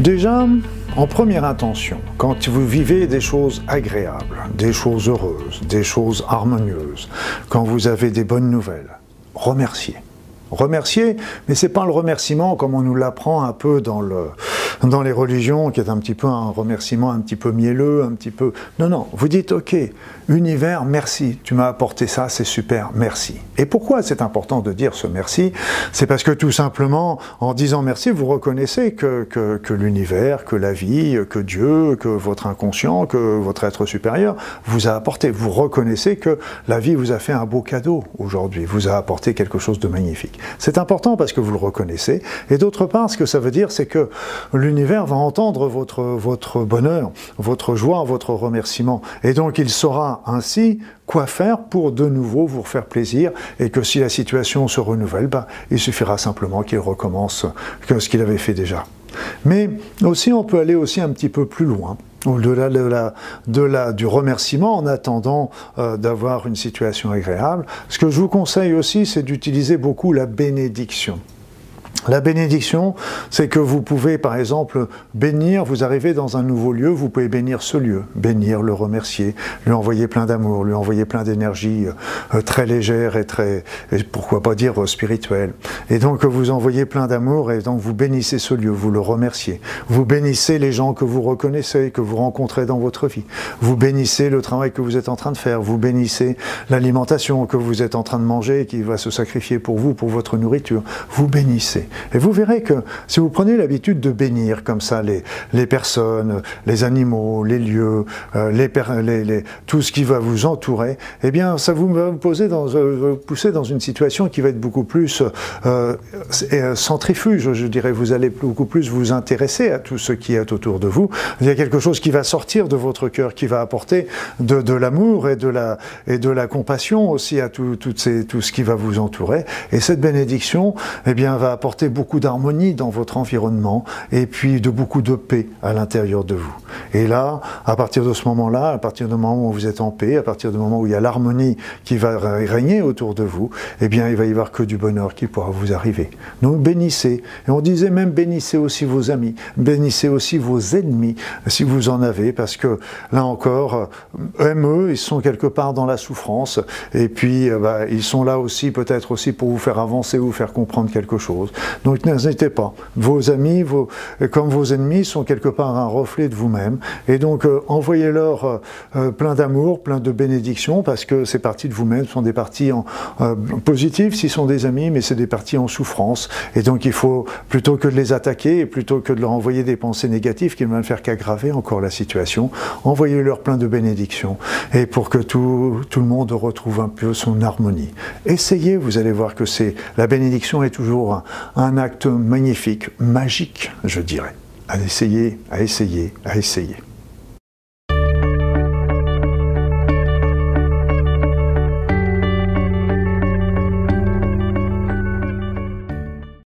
Déjà, en première intention, quand vous vivez des choses agréables, des choses heureuses, des choses harmonieuses, quand vous avez des bonnes nouvelles, remerciez. Remercier, mais c'est pas le remerciement comme on nous l'apprend un peu dans, le, dans les religions, qui est un petit peu un remerciement un petit peu mielleux, un petit peu. Non, non, vous dites ok, univers, merci, tu m'as apporté ça, c'est super, merci. Et pourquoi c'est important de dire ce merci? C'est parce que tout simplement, en disant merci, vous reconnaissez que, l'univers, que la vie, que Dieu, que votre inconscient, que votre être supérieur vous a apporté. Vous reconnaissez que la vie vous a fait un beau cadeau aujourd'hui, vous a apporté quelque chose de magnifique. C'est important parce que vous le reconnaissez. Et d'autre part, ce que ça veut dire, c'est que va entendre votre, votre bonheur, votre joie, votre remerciement. Et donc il saura ainsi quoi faire pour de nouveau vous faire plaisir et que si la situation se renouvelle, ben, il suffira simplement qu'il recommence ce qu'il avait fait déjà. Mais aussi, on peut aller aussi un petit peu plus loin au-delà de la, du remerciement en attendant euh, d'avoir une situation agréable. Ce que je vous conseille aussi, c'est d'utiliser beaucoup la bénédiction. La bénédiction, c'est que vous pouvez, par exemple, bénir, vous arrivez dans un nouveau lieu, vous pouvez bénir ce lieu, bénir, le remercier, lui envoyer plein d'amour, lui envoyer plein d'énergie euh, très légère et très, et pourquoi pas dire, euh, spirituelle. Et donc, vous envoyez plein d'amour et donc vous bénissez ce lieu, vous le remerciez. Vous bénissez les gens que vous reconnaissez, que vous rencontrez dans votre vie. Vous bénissez le travail que vous êtes en train de faire. Vous bénissez l'alimentation que vous êtes en train de manger, qui va se sacrifier pour vous, pour votre nourriture. Vous bénissez. Et vous verrez que si vous prenez l'habitude de bénir comme ça les, les personnes, les animaux, les lieux, euh, les, tout ce qui va vous entourer, eh bien ça vous va poser euh, pousser dans une situation qui va être beaucoup plus euh, centrifuge, je dirais. Vous allez beaucoup plus vous intéresser à tout ce qui est autour de vous. Il y a quelque chose qui va sortir de votre cœur, qui va apporter de, l'amour et de la et de la compassion aussi à tout, tout ce qui va vous entourer. Et cette bénédiction, eh bien, va apporter beaucoup d'harmonie dans votre environnement et puis de beaucoup de paix à l'intérieur de vous. Et là, à partir de ce moment-là, à partir du moment où vous êtes en paix, à partir du moment où il y a l'harmonie qui va régner autour de vous, eh bien, il va y avoir que du bonheur qui pourra vous arriver. Donc, bénissez. Et on disait même bénissez aussi vos amis, bénissez aussi vos ennemis, si vous en avez, parce que là encore, même eux, ils sont quelque part dans la souffrance, et puis euh, bah, ils sont là aussi, peut-être aussi pour vous faire avancer, vous faire comprendre quelque chose. Donc n'hésitez pas. Vos amis, comme vos ennemis, sont quelque part un reflet de vous-même. Et donc euh, envoyez-leur euh, euh, plein d'amour, plein de bénédictions, parce que ces parties de vous-même sont des parties en, positives s'ils sont des amis, mais c'est des parties en souffrance. Et donc il faut, plutôt que de les attaquer, et plutôt que de leur envoyer des pensées négatives qui ne vont faire qu'aggraver encore la situation, envoyez-leur plein de bénédictions. Et pour que tout, le monde retrouve un peu son harmonie. Essayez, vous allez voir que c'est la bénédiction est toujours un acte magnifique, magique, je dirais. À essayer, à essayer, à essayer.